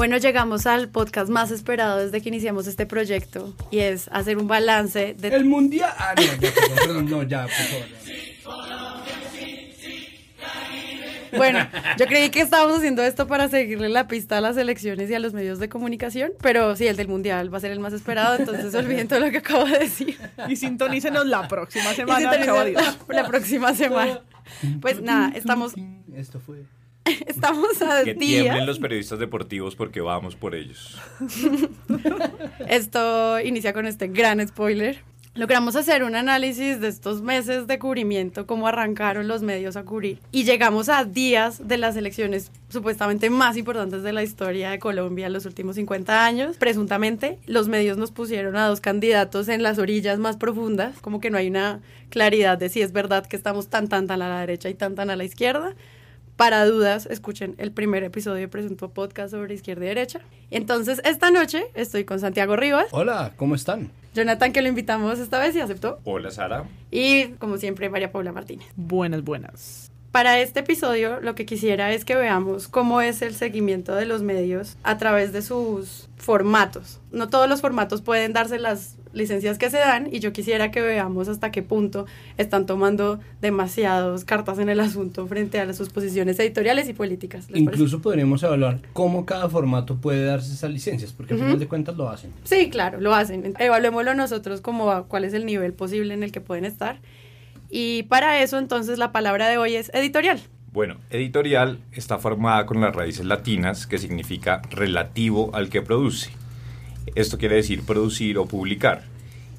Bueno, llegamos al podcast más esperado desde que iniciamos este proyecto y es hacer un balance de... El mundial. Ah, no, ya, perdón, perdón, no, ya, por favor. Bueno, yo creí que estábamos haciendo esto para seguirle la pista a las elecciones y a los medios de comunicación, pero sí, el del mundial va a ser el más esperado, entonces olviden todo lo que acabo de decir. Y sintonícenos la próxima semana. la, la próxima semana. Pues nada, estamos, Esto fue. estamos a Que días. tiemblen los periodistas deportivos porque vamos por ellos. Esto inicia con este gran spoiler. Logramos hacer un análisis de estos meses de cubrimiento, cómo arrancaron los medios a cubrir. Y llegamos a días de las elecciones supuestamente más importantes de la historia de Colombia en los últimos 50 años. Presuntamente, los medios nos pusieron a dos candidatos en las orillas más profundas, como que no hay una claridad de si es verdad que estamos tan, tan, tan a la derecha y tan, tan a la izquierda. Para dudas, escuchen el primer episodio de Presento Podcast sobre izquierda y derecha. Entonces, esta noche estoy con Santiago Rivas, Hola, ¿cómo están? Jonathan, que lo invitamos esta vez y aceptó, Hola Sara. y como siempre, María Paula Martínez. Buenas, buenas. Para este episodio, lo que quisiera es que veamos cómo es el seguimiento de los medios a través de sus formatos. No todos los formatos pueden darse las licencias que se dan y yo quisiera que veamos hasta qué punto están tomando demasiadas cartas en el asunto frente a sus posiciones editoriales y políticas. ¿les parece? Incluso podríamos evaluar cómo cada formato puede darse esas licencias, porque al Ujú. final de cuentas lo hacen. Sí, claro, lo hacen. Evaluémoslo nosotros como a cuál es el nivel posible en el que pueden estar. Y para eso, entonces, la palabra de hoy es editorial. Bueno, editorial está formada con las raíces latinas que significa relativo al que produce. Esto quiere decir producir o publicar.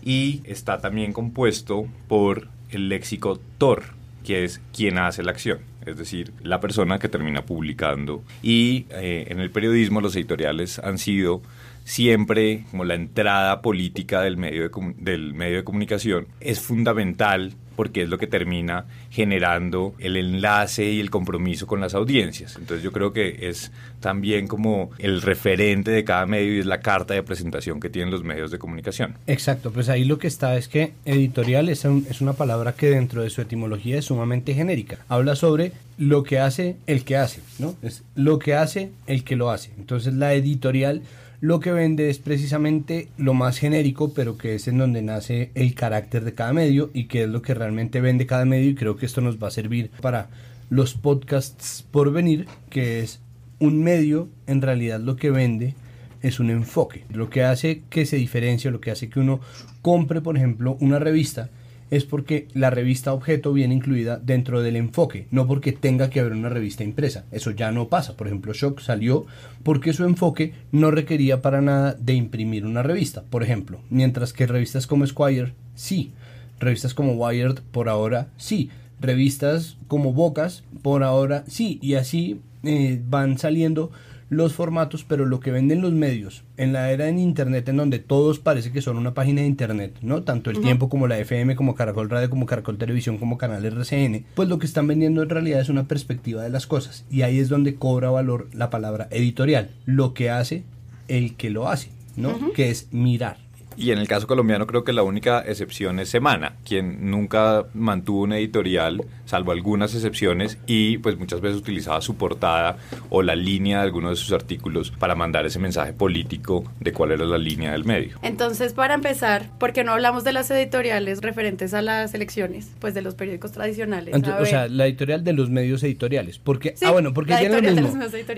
Y está también compuesto por el léxico tor, que es quien hace la acción, es decir, la persona que termina publicando. Y eh, en el periodismo los editoriales han sido siempre como la entrada política del medio del medio de comunicación. Es fundamental porque es lo que termina generando el enlace y el compromiso con las audiencias. Entonces yo creo que es también como el referente de cada medio y es la carta de presentación que tienen los medios de comunicación. Exacto, pues ahí lo que está es que editorial es, es una palabra que dentro de su etimología es sumamente genérica. Habla sobre lo que hace el que hace, ¿no? Es lo que hace el que lo hace. Entonces la editorial lo que vende es precisamente lo más genérico, pero que es en donde nace el carácter de cada medio y que es lo que realmente vende cada medio y creo que esto nos va a servir para los podcasts por venir, que es un medio en realidad lo que vende es un enfoque. Lo que hace que se diferencie, lo que hace que uno compre, por ejemplo, una revista, es porque la revista objeto viene incluida dentro del enfoque, no porque tenga que haber una revista impresa. Eso ya no pasa. Por ejemplo, Shock salió porque su enfoque no requería para nada de imprimir una revista, por ejemplo. Mientras que revistas como Squire, sí. Revistas como Wired, por ahora, sí. Revistas como Bocas, por ahora, sí. Y así eh, van saliendo los formatos, pero lo que venden los medios en la era en internet en donde todos parece que son una página de internet, ¿no? Tanto el tiempo como la FM, como Caracol Radio, como Caracol Televisión, como Canal RCN, pues lo que están vendiendo en realidad es una perspectiva de las cosas y ahí es donde cobra valor la palabra editorial, lo que hace el que lo hace, ¿no? Que es mirar. Y en el caso colombiano creo que la única excepción es Semana, quien nunca mantuvo una editorial, salvo algunas excepciones, y pues muchas veces utilizaba su portada o la línea de algunos de sus artículos para mandar ese mensaje político de cuál era la línea del medio. Entonces, para empezar, ¿por qué no hablamos de las editoriales referentes a las elecciones? Pues de los periódicos tradicionales. Ento- A o sea, la editorial de los medios editoriales. Porque, Sí, ah, bueno, porque ya lo mismo.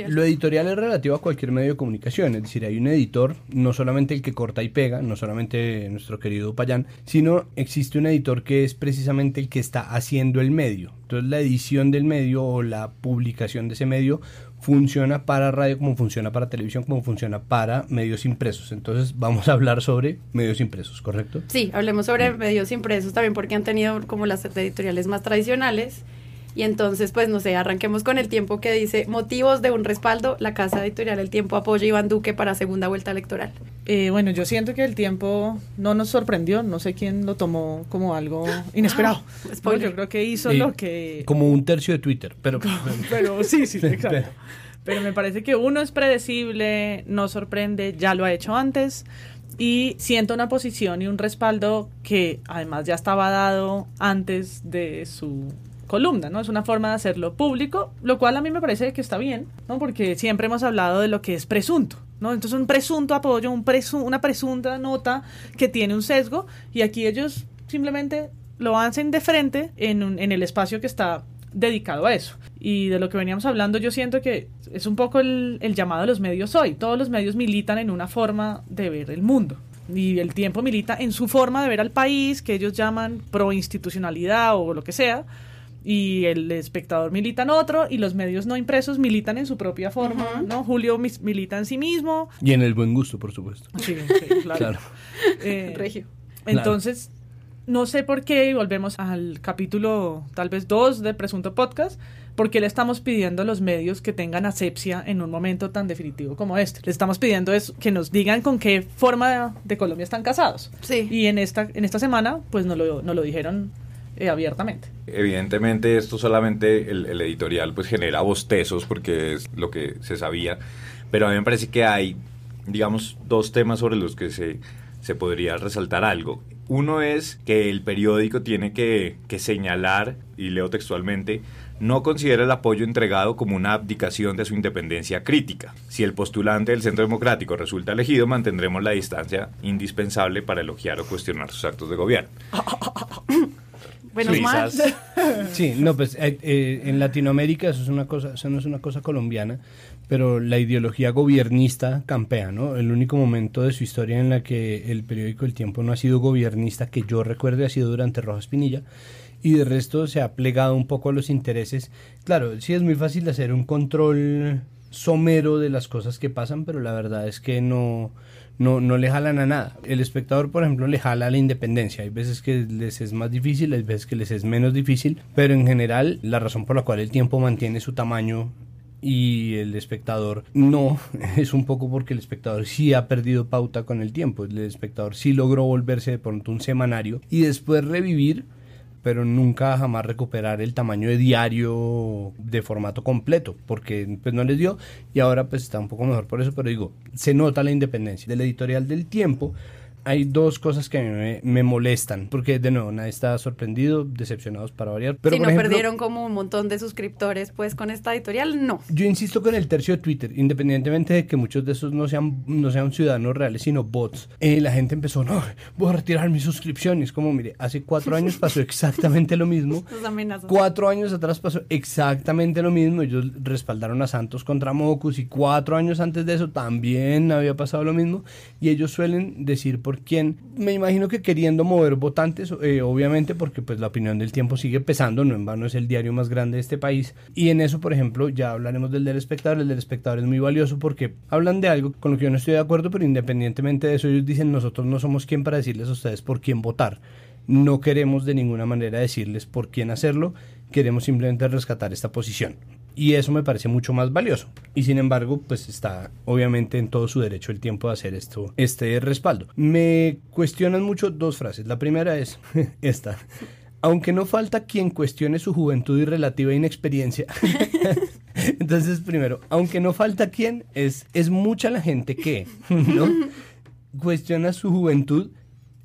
Lo editorial es relativo a cualquier medio de comunicación. Es decir, hay un editor, no solamente el que corta y pega, no solamente nuestro querido Payán, sino existe un editor que es precisamente el que está haciendo el medio. Entonces, la edición del medio o la publicación de ese medio funciona para radio como funciona para televisión, como funciona para medios impresos. Entonces, vamos a hablar sobre medios impresos, ¿correcto? Sí, hablemos sobre medios impresos también porque han tenido como las editoriales más tradicionales. Y entonces, pues no sé, arranquemos con el tiempo que dice motivos de un respaldo. La casa editorial El Tiempo apoya a Iván Duque para segunda vuelta electoral. Eh, bueno, yo siento que el tiempo no nos sorprendió, no sé quién lo tomó como algo inesperado. Ah. No, yo creo que hizo lo que... Como un tercio de Twitter, pero... Pero sí, sí, exacto. Pero- Pero me parece que uno es predecible, no sorprende, ya lo ha hecho antes y siento una posición y un respaldo que además ya estaba dado antes de su columna, ¿no? Es una forma de hacerlo público, lo cual a mí me parece que está bien, ¿no? Porque siempre hemos hablado de lo que es presunto, ¿no? Entonces un presunto apoyo, un una presunta nota que tiene un sesgo y aquí ellos simplemente lo hacen de frente en, en el espacio que está dedicado a eso. Y de lo que veníamos hablando, yo siento que es un poco el, llamado de los medios hoy. Todos los medios militan en una forma de ver el mundo y el tiempo milita en su forma de ver al país, que ellos llaman pro-institucionalidad o lo que sea, y el espectador milita en otro, y los medios no impresos militan en su propia forma, ¿no? Julio milita en sí mismo. Y en el buen gusto, por supuesto. Sí, sí claro. Eh, Regio. Entonces, no sé por qué, y volvemos al capítulo tal vez 2 del presunto podcast, porque le estamos pidiendo a los medios que tengan asepsia en un momento tan definitivo como este. Le estamos pidiendo es que nos digan con qué forma de Colombia están casados. Sí. Y en esta, en esta semana, pues nos lo, lo dijeron eh, abiertamente. Evidentemente esto solamente el, el, editorial pues genera bostezos porque es lo que se sabía, pero a mí me parece que hay, digamos, dos temas sobre los que se, se podría resaltar algo. Uno es que el periódico tiene que, que señalar, y leo textualmente, no considera el apoyo entregado como una abdicación de su independencia crítica. Si el postulante del Centro Democrático resulta elegido, mantendremos la distancia indispensable para elogiar o cuestionar sus actos de gobierno. Bueno, más. Sí, no, pues eh, eh, en Latinoamérica eso es una cosa, eso no es una cosa colombiana, pero la ideología gobiernista campea, ¿no? El único momento de su historia en la que el periódico El Tiempo no ha sido gobiernista que yo recuerde ha sido durante Rojas Pinilla y de resto se ha plegado un poco a los intereses. Claro, sí es muy fácil hacer un control somero de las cosas que pasan, pero la verdad es que no, no, no le jalan a nada. El espectador, por ejemplo, le jala a la independencia. Hay veces que les es más difícil, hay veces que les es menos difícil, pero en general la razón por la cual el tiempo mantiene su tamaño y el espectador no, es un poco porque el espectador sí ha perdido pauta con el tiempo. El espectador sí logró volverse de pronto un semanario y después revivir pero nunca jamás recuperar el tamaño de diario de formato completo, porque pues no les dio y ahora pues está un poco mejor por eso, pero digo, se nota la independencia del editorial del tiempo hay dos cosas que me, me, molestan, porque de nuevo nadie está sorprendido, decepcionados para variar. Pero si no perdieron como un montón de suscriptores pues con esta editorial, no. Yo insisto con el tercio de Twitter, independientemente de que muchos de esos no sean, no sean ciudadanos reales, sino bots. Eh, la gente empezó, no, voy a retirar mis suscripciones. Como mire, hace cuatro años pasó exactamente lo mismo. cuatro años atrás pasó exactamente lo mismo. Ellos respaldaron a Santos contra Mocus y cuatro años antes de eso también había pasado lo mismo. Y ellos suelen decir por quien me imagino que queriendo mover votantes, eh, obviamente porque pues la opinión del tiempo sigue pesando, no en vano es el diario más grande de este país. Y en eso, por ejemplo, ya hablaremos del del espectador, el del espectador es muy valioso porque hablan de algo con lo que yo no estoy de acuerdo, pero independientemente de eso, ellos dicen nosotros no somos quien para decirles a ustedes por quién votar. No queremos de ninguna manera decirles por quién hacerlo, queremos simplemente rescatar esta posición y eso me parece mucho más valioso. Y sin embargo, pues está obviamente en todo su derecho el tiempo de hacer esto, este respaldo. Me cuestionan mucho dos frases. La primera es esta. Aunque no falta quien cuestione su juventud y relativa inexperiencia. Entonces, primero, aunque no falta quien, es, es mucha la gente que. Cuestiona su juventud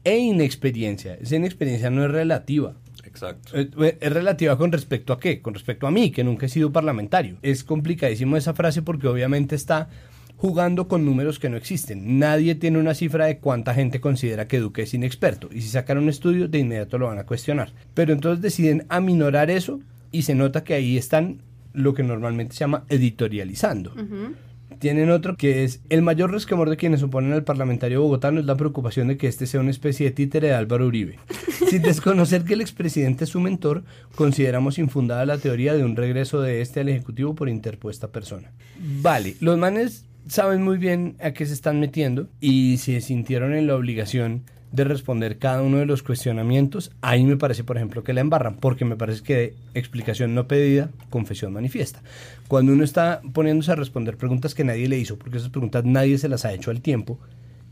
e inexperiencia. Esa inexperiencia no es relativa. Exacto. Eh, es relativa con respecto a qué? Con respecto a mí, que nunca he sido parlamentario. Es complicadísimo esa frase porque obviamente está jugando con números que no existen. Nadie tiene una cifra de cuánta gente considera que Duque es inexperto. Y si sacan un estudio, de inmediato lo van a cuestionar. Pero entonces deciden aminorar eso y se nota que ahí están lo que normalmente se llama editorializando. Tienen otro que es el mayor resquemor de quienes oponen al parlamentario bogotano es la preocupación de que este sea una especie de títere de Álvaro Uribe. Sin desconocer que el expresidente es su mentor, consideramos infundada la teoría de un regreso de este al Ejecutivo por interpuesta persona. Vale, los manes saben muy bien a qué se están metiendo y se sintieron en la obligación de responder cada uno de los cuestionamientos, ahí me parece, por ejemplo, que la embarran, porque me parece que explicación no pedida, confesión manifiesta. Cuando uno está poniéndose a responder preguntas que nadie le hizo, porque esas preguntas nadie se las ha hecho al tiempo,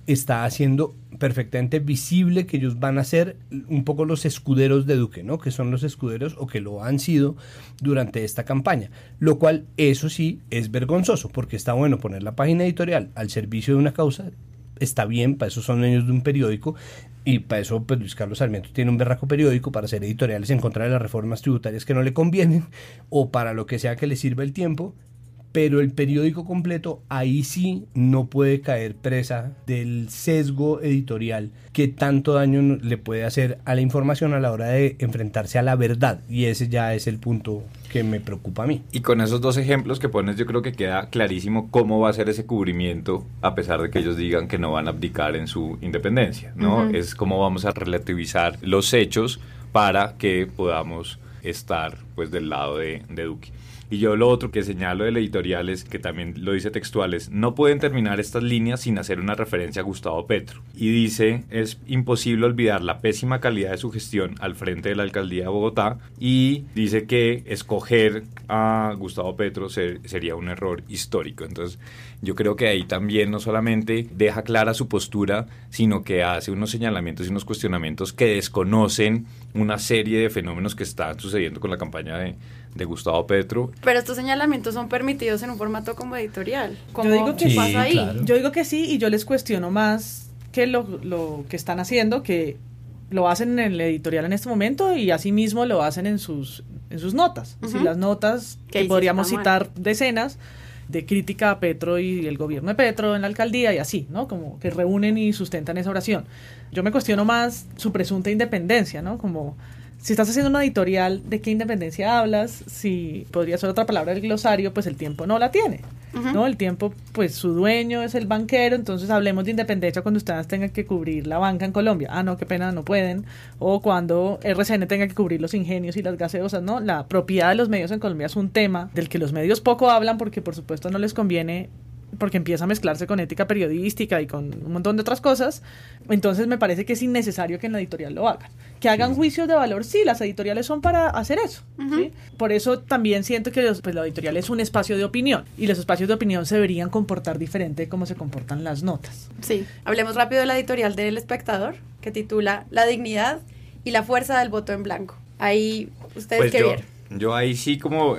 está haciendo perfectamente visible que ellos van a ser un poco los escuderos de Duque, ¿no? Que son los escuderos o que lo han sido durante esta campaña. Lo cual, eso sí, es vergonzoso, porque está bueno poner la página editorial al servicio de una causa está bien, para eso son dueños de un periódico, y para eso, pues Luis Carlos Sarmiento tiene un berraco periódico para hacer editoriales en contra de las reformas tributarias que no le convienen, o para lo que sea que le sirva el tiempo, pero el periódico completo ahí sí no puede caer presa del sesgo editorial que tanto daño le puede hacer a la información a la hora de enfrentarse a la verdad. Y ese ya es el punto que me preocupa a mí. Y con esos dos ejemplos que pones, yo creo que queda clarísimo cómo va a ser ese cubrimiento, a pesar de que ellos digan que no van a abdicar en su independencia, ¿no? Es cómo vamos a relativizar los hechos para que podamos estar pues del lado de, de Duque. Y yo lo otro que señalo del editorial es que también lo dice textuales, no pueden terminar estas líneas sin hacer una referencia a Gustavo Petro. Y dice, es imposible olvidar la pésima calidad de su gestión al frente de la alcaldía de Bogotá y dice que escoger a Gustavo Petro sería un error histórico. Entonces, yo creo que ahí también no solamente deja clara su postura, sino que hace unos señalamientos y unos cuestionamientos que desconocen una serie de fenómenos que están sucediendo con la campaña de, de Gustavo Petro. Pero estos señalamientos son permitidos en un formato como editorial. ¿Cómo, yo digo que sí, pasa ahí? Yo digo que sí y yo les cuestiono más que lo, lo que están haciendo, que lo hacen en el editorial en este momento y asimismo lo hacen en sus, en sus notas. Uh las notas que podríamos citar decenas de crítica a Petro y el gobierno de Petro en la alcaldía y así, ¿no? Como que reúnen y sustentan esa oración. Yo me cuestiono más su presunta independencia, ¿no? Como si estás haciendo una editorial, ¿de qué independencia hablas? Si podría ser otra palabra del glosario, pues el tiempo no la tiene. ¿no? El tiempo, pues su dueño es el banquero, entonces hablemos de independencia cuando ustedes tengan que cubrir la banca en Colombia. Ah, no, qué pena, no pueden. O cuando RCN tenga que cubrir los ingenios y las gaseosas, ¿no? La propiedad de los medios en Colombia es un tema del que los medios poco hablan porque por supuesto no les conviene porque empieza a mezclarse con ética periodística y con un montón de otras cosas, entonces me parece que es innecesario que en la editorial lo hagan. Que hagan juicios de valor, sí, las editoriales son para hacer eso. Por eso también siento que pues, la editorial es un espacio de opinión y los espacios de opinión se deberían comportar diferente de cómo se comportan las notas. Sí, hablemos rápido de la editorial del espectador, que titula La dignidad y la fuerza del voto en blanco. Ahí, ¿ustedes pues qué vieron? Yo ahí sí como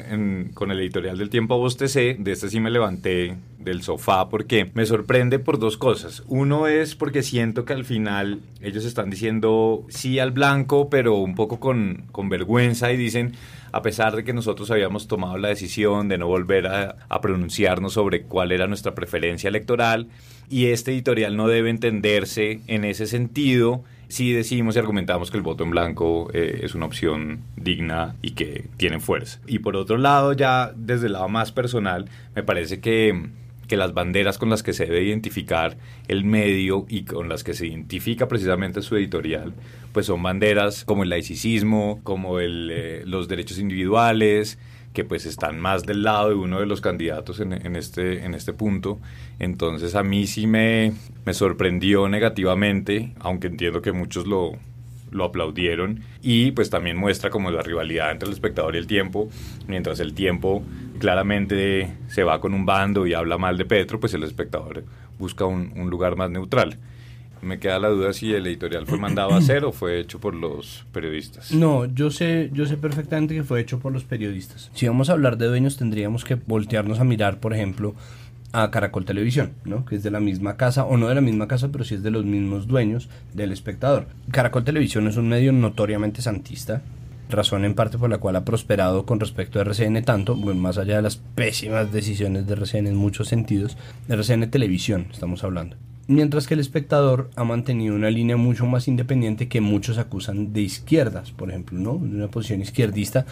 con el editorial del tiempo abostecé, de este sí me levanté del sofá porque me sorprende por dos cosas. Uno es porque siento que al final ellos están diciendo sí al blanco, pero un poco con, con vergüenza y dicen, a pesar de que nosotros habíamos tomado la decisión de no volver a pronunciarnos sobre cuál era nuestra preferencia electoral, y este editorial no debe entenderse en ese sentido si decimos y argumentamos que el voto en blanco eh, es una opción digna y que tiene fuerza. Y por otro lado, ya desde el lado más personal, me parece que, que las banderas con las que se debe identificar el medio y con las que se identifica precisamente su editorial, pues son banderas como el laicismo, como el, eh, los derechos individuales, que pues están más del lado de uno de los candidatos en, este, en este punto. Entonces a mí sí me, me sorprendió negativamente, aunque entiendo que muchos lo, lo aplaudieron y pues también muestra como la rivalidad entre el espectador y el tiempo, mientras el tiempo claramente se va con un bando y habla mal de Petro, pues el espectador busca un, un lugar más neutral. Me queda la duda si el editorial fue mandado a hacer o fue hecho por los periodistas. No, yo sé, yo sé perfectamente que fue hecho por los periodistas. Si vamos a hablar de dueños, tendríamos que voltearnos a mirar, por ejemplo, a Caracol Televisión, ¿no? que es de la misma casa, o no de la misma casa, pero sí es de los mismos dueños del espectador. Caracol Televisión es un medio notoriamente santista, razón en parte por la cual ha prosperado con respecto a RCN tanto, bueno, más allá de las pésimas decisiones de RCN en muchos sentidos, RCN Televisión estamos hablando mientras que el espectador ha mantenido una línea mucho más independiente que muchos acusan de izquierdas, por ejemplo, ¿no? De una posición izquierdista,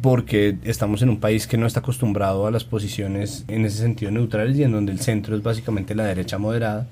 porque estamos en un país que no está acostumbrado a las posiciones en ese sentido neutrales y en donde el centro es básicamente la derecha moderada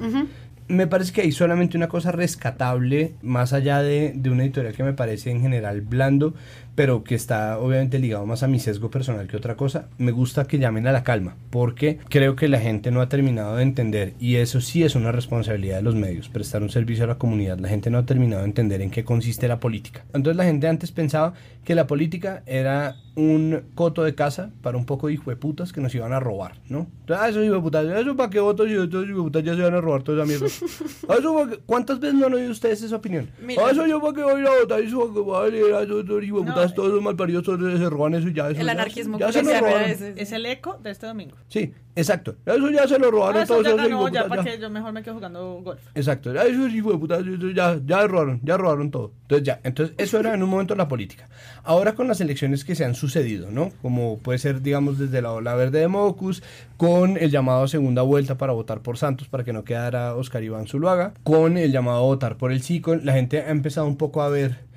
me parece que hay solamente una cosa rescatable, más allá de, de, una editorial que me parece en general blando, pero que está obviamente ligado más a mi sesgo personal que otra cosa. Me gusta que llamen a la calma, porque creo que la gente no ha terminado de entender, y eso sí es una responsabilidad de los medios, prestar un servicio a la comunidad. La gente no ha terminado de entender en qué consiste la política. Entonces la gente antes pensaba que la política era un coto de casa para un poco de hijo de putas que nos iban a robar, ¿no? Entonces, ah, esos hijo de putas, ¿eso para qué votos y estos hijo de putas ya se van a robar toda esa mierda? Ah, eso qué- ¿Cuántas veces no han oído ustedes esa opinión? Mira. Ah, eso yo para qué voy a ir a votar, eso para qué voy a ir a esos esos hijo de No, putas, todos esos malparidos, todos se roban eso y ya. Eso El ya- anarquismo ya se lo ese. Es el eco de este domingo. Sí, exacto. Eso ya se lo robaron Ah, todos esos hijos de ya putas, para ya. que yo mejor me quedo jugando golf. Exacto, ya esos hijos de puta, eso ya, ya robaron, ya robaron todo. Entonces ya, entonces eso era en un momento la política. Ahora con las elecciones que se han sucedido, ¿no? Como puede ser, digamos, desde la ola verde de Mocus, con el llamado a segunda vuelta para votar por Santos para que no quedara Oscar Iván Zuluaga, con el llamado a votar por el sí, con la gente ha empezado un poco a ver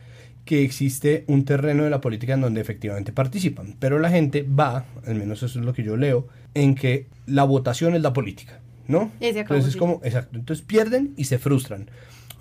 que existe un terreno de la política en donde efectivamente participan, pero la gente va, al menos eso es lo que yo leo, en que la votación es la política, ¿no? Entonces es como, exacto, entonces pierden y se frustran.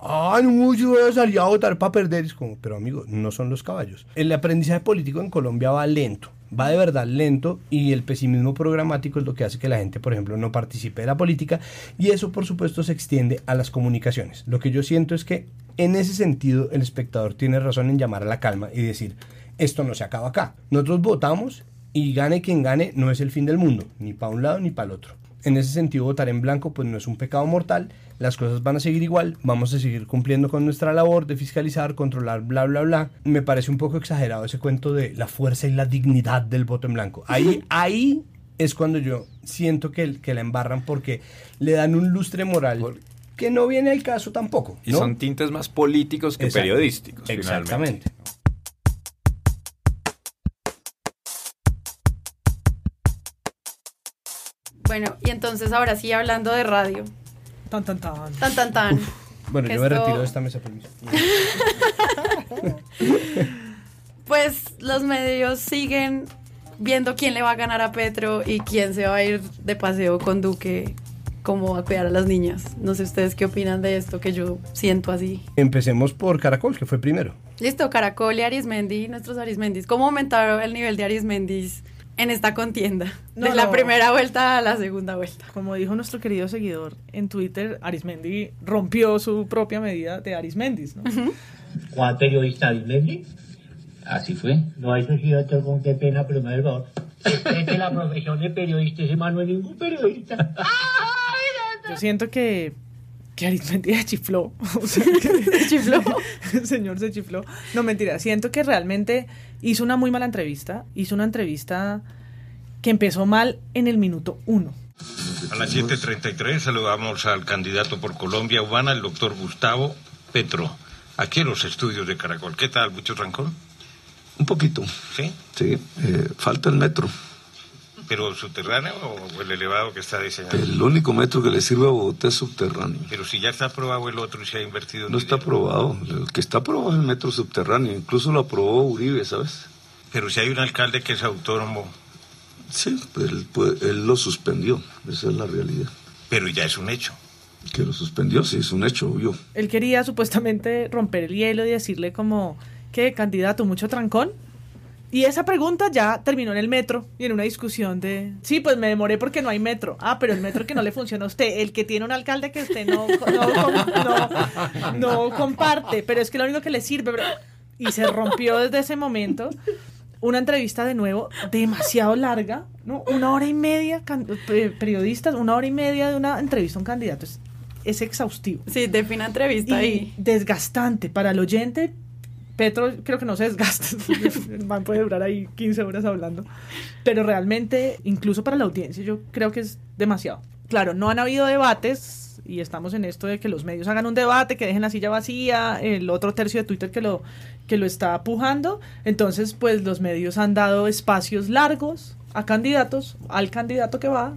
Ah, no, yo voy a salir a votar para perder. Es como, pero amigo, no son los caballos. El aprendizaje político en Colombia va lento, va de verdad lento y el pesimismo programático es lo que hace que la gente, por ejemplo, no participe de la política y eso, por supuesto, se extiende a las comunicaciones. Lo que yo siento es que en ese sentido el espectador tiene razón en llamar a la calma y decir, esto no se acaba acá. Nosotros votamos y gane quien gane no es el fin del mundo, ni para un lado ni para el otro. En ese sentido, votar en blanco pues no es un pecado mortal, las cosas van a seguir igual, vamos a seguir cumpliendo con nuestra labor de fiscalizar, controlar, bla, bla, bla. Me parece un poco exagerado ese cuento de la fuerza y la dignidad del voto en blanco. Ahí, ahí es cuando yo siento que, que la embarran porque le dan un lustre moral que no viene al caso tampoco. Y son tintes más políticos que Exacto. periodísticos. Exactamente. finalmente. Bueno, y entonces ahora sí hablando de radio. Tan, tan, tan. Tan, tan, tan. Bueno, Que yo me esto- retiro de esta mesa, permiso. Pues los medios siguen viendo quién le va a ganar a Petro y quién se va a ir de paseo con Duque, cómo va a cuidar a las niñas. No sé ustedes qué opinan de esto que yo siento así. Empecemos por Caracol, que fue primero. Listo, Caracol y Arismendi, nuestros Arismendis. ¿Cómo aumentaron el nivel de Arismendis en esta contienda? No, de la no. primera vuelta a la segunda vuelta. Como dijo nuestro querido seguidor en Twitter, Arismendi rompió su propia medida de Arismendis, ¿no? Juan periodista Arismendi. Así fue. No, eso sí, doctor, con qué pena, pero me favor. Respete la profesión de periodista, ese man no es ningún periodista. Yo siento que, que Arismendi se chifló. O sea, que- ¿Se chifló? El señor se chifló. No, mentira. Siento que realmente hizo una muy mala entrevista. Hizo una entrevista que empezó mal en el minuto uno. A las 7.33 saludamos al candidato por Colombia Humana, el doctor Gustavo Petro. Aquí en los estudios de Caracol. ¿Qué tal? ¿Mucho trancón? Un poquito, ¿Sí? sí. Eh, falta el metro. ¿Pero subterráneo o el elevado que está diseñado? El único metro que le sirve a Bogotá es subterráneo. Pero si ya está aprobado el otro y se ha invertido... No está aprobado. El que está aprobado es el metro subterráneo. Incluso lo aprobó Uribe, ¿sabes? Pero si hay un alcalde que es autónomo, Sí, pues él, pues, él lo suspendió. Esa es la realidad. pero ya es un hecho. Que lo suspendió, sí, es un hecho, obvio. Él quería supuestamente romper el hielo y decirle como, ¿qué candidato? ¿Mucho trancón? Y esa pregunta ya terminó en el metro y en una discusión de, sí, pues me demoré porque no hay metro. Ah, pero el metro que no le funciona a usted, el que tiene un alcalde que usted no, no, no, no comparte, pero es que lo único que le sirve, pero- y se rompió desde ese momento. Una entrevista de nuevo demasiado larga, ¿no? Una hora y media, periodistas, una hora y media de una entrevista a un candidato. Es, es exhaustivo Sí, defina entrevista y ahí. desgastante para el oyente. Petro creo que no se desgasta. El man puede durar ahí 15 horas hablando. Pero realmente, incluso para la audiencia, yo creo que es demasiado. Claro, no han habido debates y estamos en esto de que los medios hagan un debate, que dejen la silla vacía, el otro tercio de Twitter que lo, que lo está pujando. Entonces, pues los medios han dado espacios largos a candidatos, al candidato que va,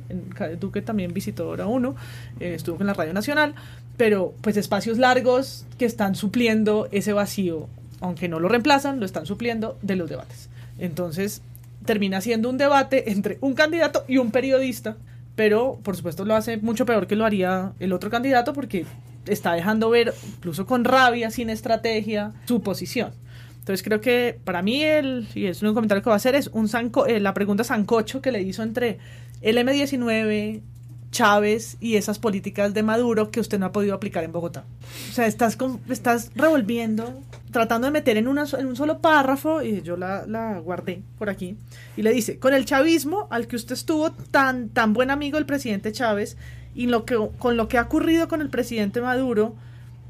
Duque también visitó ahora uno, eh, estuvo en la Radio Nacional, pero pues espacios largos que están supliendo ese vacío, aunque no lo reemplazan, lo están supliendo de los debates. Entonces, termina siendo un debate entre un candidato y un periodista, pero por supuesto lo hace mucho peor que lo haría el otro candidato porque está dejando ver, incluso con rabia, sin estrategia, su posición. Entonces creo que para mí, el, y es un comentario que va a hacer, es un sanco, eh, la pregunta sancocho que le hizo entre el M19, Chávez y esas políticas de Maduro que usted no ha podido aplicar en Bogotá. O sea, estás, con- estás revolviendo, tratando de meter en, una, so- en un solo párrafo, y yo la, la guardé por aquí, y le dice, con el chavismo al que usted estuvo tan, tan buen amigo del presidente Chávez, y lo que, con lo que ha ocurrido con el presidente Maduro,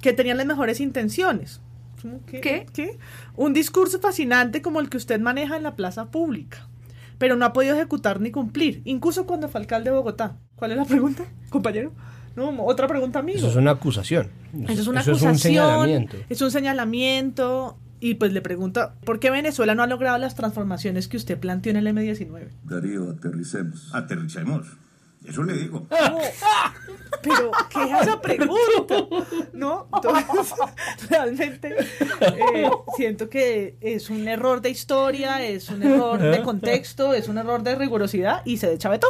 que tenían las mejores intenciones. ¿Cómo que- ¿Qué? ¿Qué? Un discurso fascinante como el que usted maneja en la plaza pública, pero no ha podido ejecutar ni cumplir, incluso cuando fue alcalde de Bogotá. ¿Cuál es la pregunta, compañero? No, otra pregunta, amigo. Eso es una acusación. Eso es una Eso acusación. un señalamiento. Es un señalamiento. Y pues le pregunta, ¿por qué Venezuela no ha logrado las transformaciones que usted planteó en el M19? Darío, aterricemos. Aterricemos. Eso le digo. No, pero, ¿qué es esa pregunta? ¿No? Entonces, realmente eh, siento que es un error de historia, es un error de contexto, es un error de rigurosidad y se chavetó.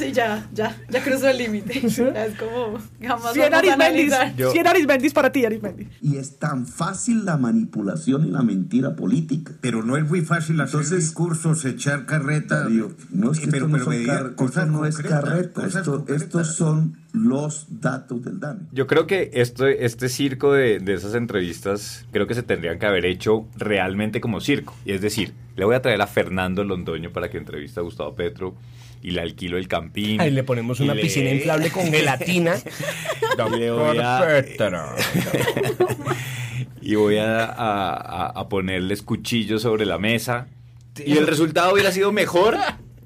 Sí, ya, ya, ya cruzó el límite. Es como, jamás 100 vamos a analizar. Yo- 100 Arismendis para ti, Arismendi. Y es tan fácil la manipulación y la mentira política. Pero no es muy fácil hacer Entonces- discursos, echar carreta. Darío, no es que pero- esto no, pero son car- cosas esto no es carreta, cosas esto- estos son los datos del DANE. Yo creo que esto, este circo de, de esas entrevistas creo que se tendrían que haber hecho realmente como circo. Y es decir, le voy a traer a Fernando Londoño para que entrevista a Gustavo Petro y le alquilo el campín. Ahí le ponemos una le- piscina inflable con gelatina. y voy a, a- a- a ponerles cuchillos sobre la mesa. Y el resultado hubiera sido mejor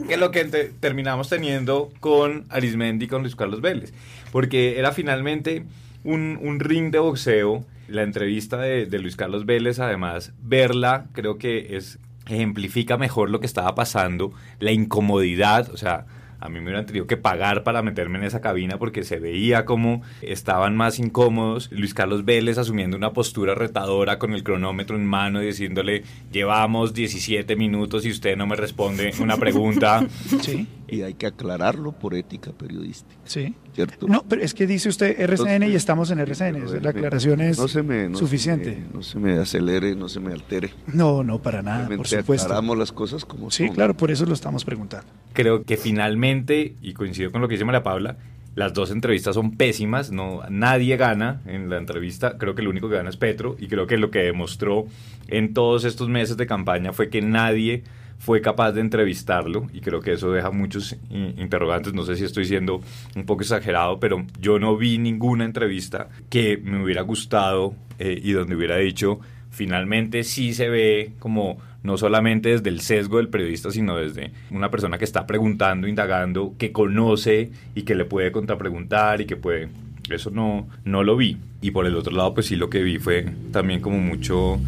que lo que te- terminamos teniendo con Arismendi y con Luis Carlos Vélez. Porque era finalmente un, un ring de boxeo. La entrevista de, de Luis Carlos Vélez, además, verla creo que es ejemplifica mejor lo que estaba pasando, la incomodidad, o sea, a mí me hubieran tenido que pagar para meterme en esa cabina porque se veía como estaban más incómodos. Luis Carlos Vélez asumiendo una postura retadora con el cronómetro en mano y diciéndole, llevamos 17 minutos y usted no me responde una pregunta. Sí, Y hay que aclararlo por ética periodística, sí. ¿cierto? No, pero es que dice usted RCN y estamos en RCN. Pero, La aclaración es no se me- no se suficiente. me- no se me acelere, no se me altere. No, no, para nada, por Realmente supuesto. aclaramos las cosas como Sí, son. claro, por eso lo estamos preguntando. Creo que finalmente, y coincido con lo que dice María Paula, las dos entrevistas son pésimas, no, nadie gana en la entrevista, creo que el único que gana es Petro, y creo que lo que demostró en todos estos meses de campaña fue que nadie fue capaz de entrevistarlo, y creo que eso deja muchos interrogantes, no sé si estoy siendo un poco exagerado, pero yo no vi ninguna entrevista que me hubiera gustado eh, y donde hubiera dicho, finalmente sí se ve como no solamente desde el sesgo del periodista, sino desde una persona que está preguntando, indagando, que conoce y que le puede contrapreguntar y que puede... Eso no, no lo vi. Y por el otro lado, pues sí lo que vi fue también como mucho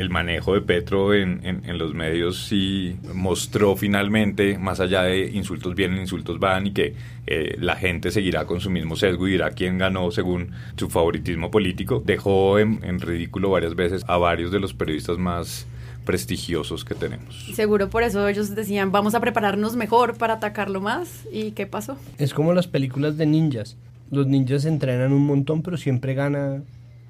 el manejo de Petro en, en- en los medios sí mostró finalmente, más allá de insultos vienen, insultos van, y que eh, la gente seguirá con su mismo sesgo y dirá quién ganó según su favoritismo político. Dejó en, en ridículo varias veces a varios de los periodistas más prestigiosos que tenemos. Seguro por eso ellos decían, vamos a prepararnos mejor para atacarlo más. ¿Y qué pasó? Es como las películas de ninjas. Los ninjas entrenan un montón, pero siempre gana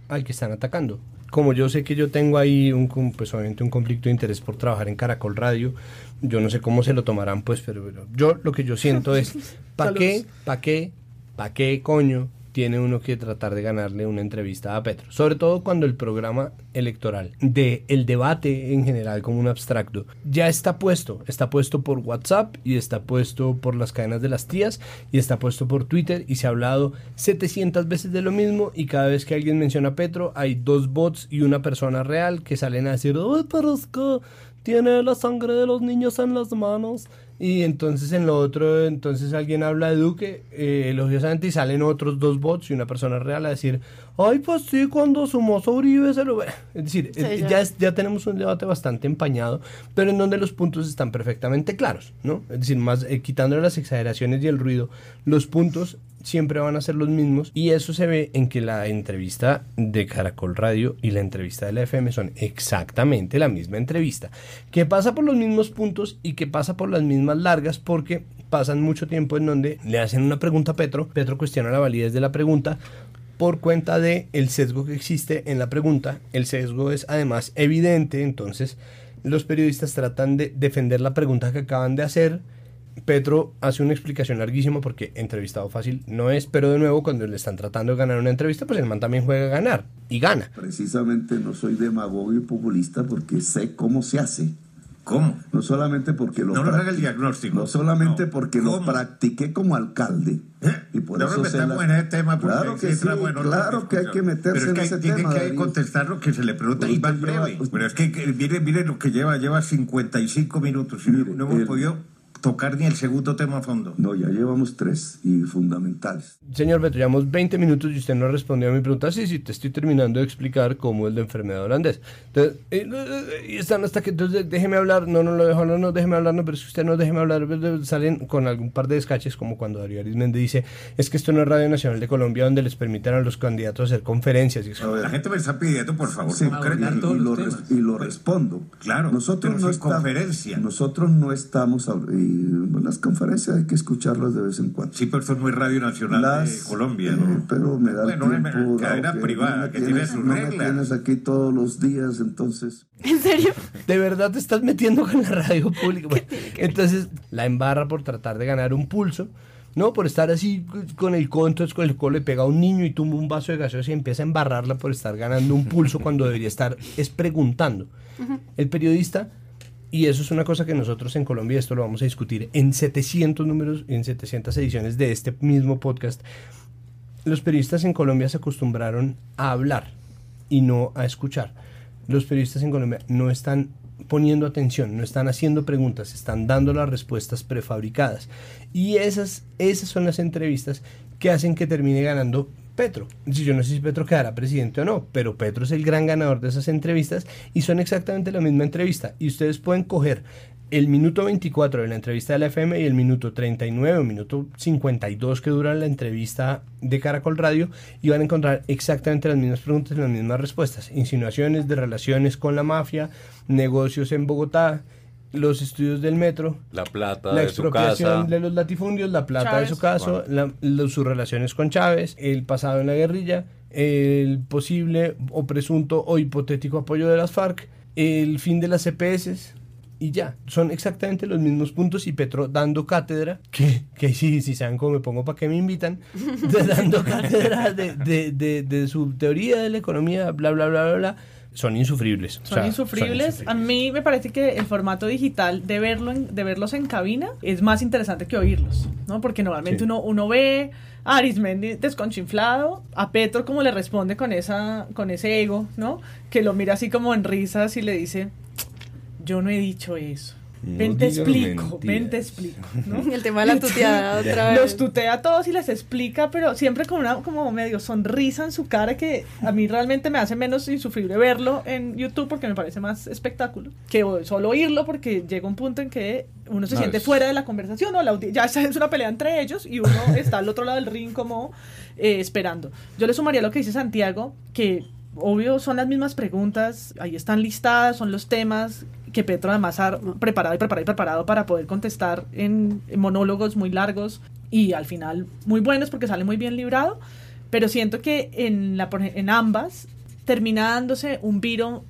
al que están atacando. Como yo sé que yo tengo ahí un, pues obviamente un conflicto de interés por trabajar en Caracol Radio, yo no sé cómo se lo tomarán, pues, pero, pero yo lo que yo siento es, ¿para qué, para qué, para qué coño tiene uno que tratar de ganarle una entrevista a Petro? Sobre todo cuando el programa electoral de el debate en general como un abstracto ya está puesto, está puesto por WhatsApp y está puesto por las cadenas de las tías y está puesto por Twitter y se ha hablado 700 veces de lo mismo y cada vez que alguien menciona a Petro hay dos bots y una persona real que salen a decir, "Ay, pero es que tiene la sangre de los niños en las manos. Y entonces en lo otro, entonces alguien habla de Duque eh, elogiosamente y salen otros dos bots y una persona real a decir, ay, pues sí, cuando sumó Uribe se lo ve. Es decir, Sí, eh, ya. ya, es- ya tenemos un debate bastante empañado, pero en donde los puntos están perfectamente claros, ¿no? Es decir, más eh, quitándole las exageraciones y el ruido, los puntos siempre van a ser los mismos y eso se ve en que la entrevista de Caracol Radio y la entrevista de la FM son exactamente la misma entrevista, que pasa por los mismos puntos y que pasa por las mismas largas porque pasan mucho tiempo en donde le hacen una pregunta a Petro, Petro cuestiona la validez de la pregunta, por cuenta de el sesgo que existe en la pregunta. El sesgo es además evidente, entonces los periodistas tratan de defender la pregunta que acaban de hacer Petro hace una explicación larguísima porque entrevistado fácil no es, pero de nuevo cuando le están tratando de ganar una entrevista, pues el man también juega a ganar y gana. Precisamente no soy demagogo y populista porque sé cómo se hace. ¿Cómo? No solamente porque lo No nos haga el diagnóstico. No solamente No. porque lo practiqué como alcalde. Y por No eso nos metamos la- en ese tema porque Claro que sí, en claro que hay que meterse Pero es en que ese tiene tema. que David. contestar lo que se le pregunta y lleva- breve. Pero es que, que mire, mire lo que lleva, lleva 55 minutos y Mire, no hemos el- podido tocar ni el segundo tema a fondo. No, ya llevamos tres y fundamentales. Señor Petro, llevamos 20 minutos y usted no respondió a mi pregunta. Sí, sí, te estoy terminando de explicar cómo es la enfermedad holandesa. Entonces, eh, eh, y están hasta que, entonces déjeme hablar, no, no lo dejo hablar, no, déjeme hablar, no, pero si usted no déjeme hablar, pues, salen con algún par de descaches, como cuando Darío Arismendi dice, es que esto no es Radio Nacional de Colombia donde les permitan a los candidatos hacer conferencias. Y es- A ver, La gente me está pidiendo, por favor, Sí, concretar y, todos y los lo, temas. res- y lo respondo. Claro, nosotros no sin estamos. conferencia. Nosotros no estamos. y las conferencias hay que escucharlas de vez en cuando. Sí, pero esto no es Radio Nacional Las- de Colombia, eh, ¿no? pero me da Bueno, una tiempo. cadena privada no me que tiene tienes- sus no me reglas. tienes aquí todos los días, entonces. ¿En serio? ¿De verdad te estás metiendo con la radio pública? Bueno, entonces la embarra por tratar de ganar un pulso. No, por estar así con el conto, es con el cual le pega a un niño y tumba un vaso de gaseosa y empieza a embarrarla por estar ganando un pulso cuando debería estar es preguntando. El periodista, y eso es una cosa que nosotros en Colombia, esto lo vamos a discutir en 700 números, en 700 ediciones de este mismo podcast, los periodistas en Colombia se acostumbraron a hablar y no a escuchar. Los periodistas en Colombia no están poniendo atención, no están haciendo preguntas, están dando las respuestas prefabricadas. Y esas, esas son las entrevistas que hacen que termine ganando Petro. Yo no sé si Petro quedará presidente o no, pero Petro es el gran ganador de esas entrevistas y son exactamente la misma entrevista. Y ustedes pueden coger el minuto 24 de la entrevista de la FM y el minuto 39 o minuto 52 que dura la entrevista de Caracol Radio y van a encontrar exactamente las mismas preguntas y las mismas respuestas. Insinuaciones de relaciones con la mafia, negocios en Bogotá, los estudios del metro, La plata la de su expropiación casa. de los latifundios, la plata Chávez. de su caso, la- lo- sus relaciones con Chávez, el pasado en la guerrilla, el posible o presunto o hipotético apoyo de las FARC, el fin de las CPS y ya. Son exactamente los mismos puntos y Petro dando cátedra, que, que sí, si saben cómo me pongo para que me invitan, de dando cátedra de, de, de, de su teoría de la economía, bla, bla, bla, bla, bla. Son insufribles. o Son, insufribles. A mí me parece que el formato digital de, verlo en- de verlos en cabina es más interesante que oírlos, ¿no? Porque normalmente Sí. uno, uno ve a Arismendi desconchinflado, a Petro como le responde con, esa, con ese ego, ¿no? Que lo mira así como en risas y le dice, yo no he dicho eso. No ven te explico, ven mentiras". te explico, ¿no? El tema de la tuteada otra vez. Los tutea a todos y les explica, pero siempre con una como medio sonrisa en su cara que a mí realmente me hace menos insufrible verlo en YouTube porque me parece más espectáculo que solo oírlo porque llega un punto en que uno se No, siente es- fuera de la conversación o la ya es una pelea entre ellos y uno está al otro lado del ring como eh, esperando. Yo le sumaría lo que dice Santiago, que obvio son las mismas preguntas, ahí están listadas, son los temas que Petro además ha preparado y preparado y preparado para poder contestar en, monólogos muy largos y al final muy buenos porque sale muy bien librado, pero siento que en, la, en ambas termina dándose un viro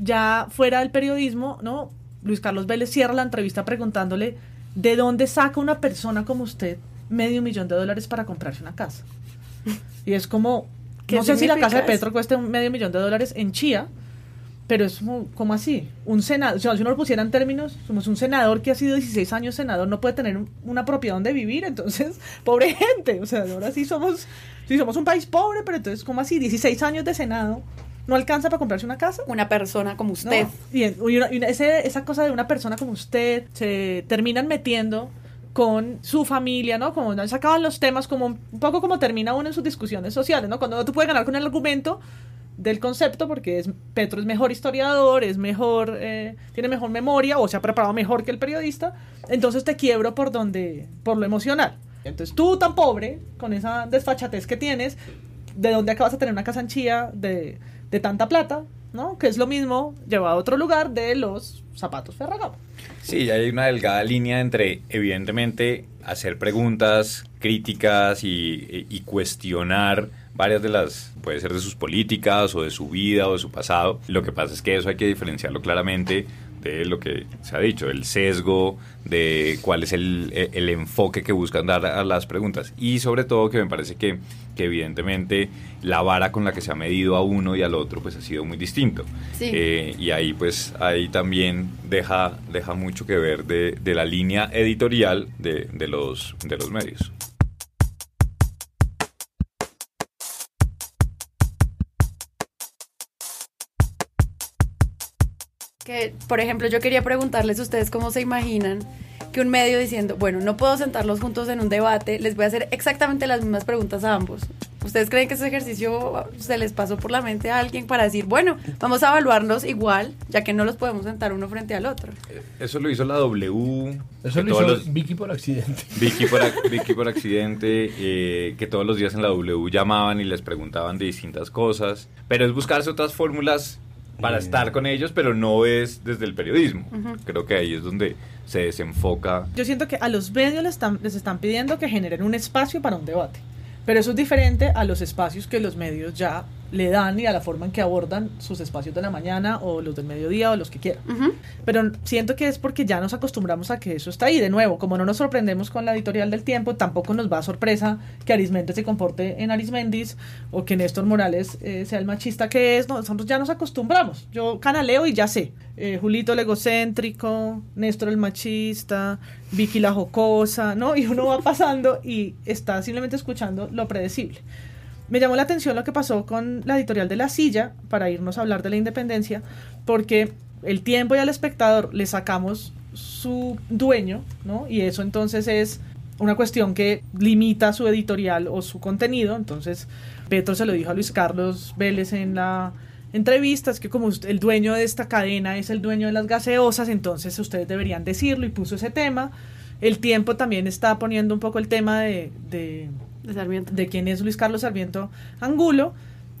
ya fuera del periodismo, ¿no? Luis Carlos Vélez cierra la entrevista preguntándole ¿de dónde saca una persona como usted medio millón de dólares para comprarse una casa? Y es como, ¿Qué no sé si la casa de? Petro cueste un medio millón de dólares en Chía, pero es como, ¿cómo así? Un senador, si uno lo pusiera en términos, somos un senador que ha sido 16 años senador, no puede tener un- una propiedad donde vivir, entonces, pobre gente, o sea, ahora sí somos, sí somos un país pobre, pero entonces, ¿cómo así? 16 años de senado, ¿no alcanza para comprarse una casa? Una persona como ¿no? usted. Y, en- y una- y una- ese- esa cosa de una persona como usted se terminan metiendo con su familia, ¿no? Como no sacaban los temas como un poco como termina uno en sus discusiones sociales, ¿no? Cuando tú puedes ganar con el argumento del concepto porque es Petro es mejor historiador, es mejor eh, tiene mejor memoria o se ha preparado mejor que el periodista, entonces te quiebro por donde por lo emocional. Entonces tú tan pobre con esa desfachatez que tienes, ¿de dónde acabas a tener una casa en Chía de, de tanta plata? ¿No? Que es lo mismo llevado a otro lugar de los zapatos Ferragamo. Sí, hay una delgada línea entre, evidentemente, hacer preguntas críticas y, y cuestionar varias de las, puede ser de sus políticas o de su vida o de su pasado. Lo que pasa es que eso hay que diferenciarlo claramente de lo que se ha dicho, el sesgo, de cuál es el, el enfoque que buscan dar a las preguntas. Y sobre todo que me parece que, que, evidentemente la vara con la que se ha medido a uno y al otro pues ha sido muy distinto. Sí. Eh, y ahí pues ahí también deja, deja mucho que ver de, de la línea editorial de, de, los, de los medios. Que, por ejemplo, yo quería preguntarles a ustedes cómo se imaginan que un medio diciendo, bueno, no puedo sentarlos juntos en un debate, les voy a hacer exactamente las mismas preguntas a ambos. ¿Ustedes creen que ese ejercicio se les pasó por la mente a alguien para decir, bueno, vamos a evaluarlos igual, ya que no los podemos sentar uno frente al otro? Eso lo hizo la W. Eso lo hizo los, Vicky por accidente. Vicky por, Vicky por accidente, eh, que todos los días en la W llamaban y les preguntaban de distintas cosas. Pero es buscarse otras fórmulas para estar con ellos, pero no es desde el periodismo. Uh -huh. Creo que ahí es donde se desenfoca. Yo siento que a los medios les están, les están pidiendo que generen un espacio para un debate, pero eso es diferente a los espacios que los medios ya le dan y a la forma en que abordan sus espacios de la mañana o los del mediodía o los que quieran. Uh -huh. Pero siento que es porque ya nos acostumbramos a que eso está ahí. De nuevo, como no nos sorprendemos con la editorial del tiempo, tampoco nos va a sorpresa que Arismendi se comporte en Arismendis o que Néstor Morales eh, sea el machista que es. No, nosotros ya nos acostumbramos. Yo canaleo y ya sé. Eh, Julito el egocéntrico, Néstor el machista, Vicky la jocosa, ¿no? Y uno va pasando y está simplemente escuchando lo predecible. Me llamó la atención lo que pasó con la editorial de La Silla, para irnos a hablar de la independencia, porque el tiempo y al espectador le sacamos su dueño, ¿no? Y eso entonces es una cuestión que limita su editorial o su contenido. Entonces, Petro se lo dijo a Luis Carlos Vélez en la entrevista, es que como el dueño de esta cadena es el dueño de las gaseosas, entonces ustedes deberían decirlo y puso ese tema. El tiempo también está poniendo un poco el tema de, de de Sarmiento. De quién es Luis Carlos Sarmiento Angulo.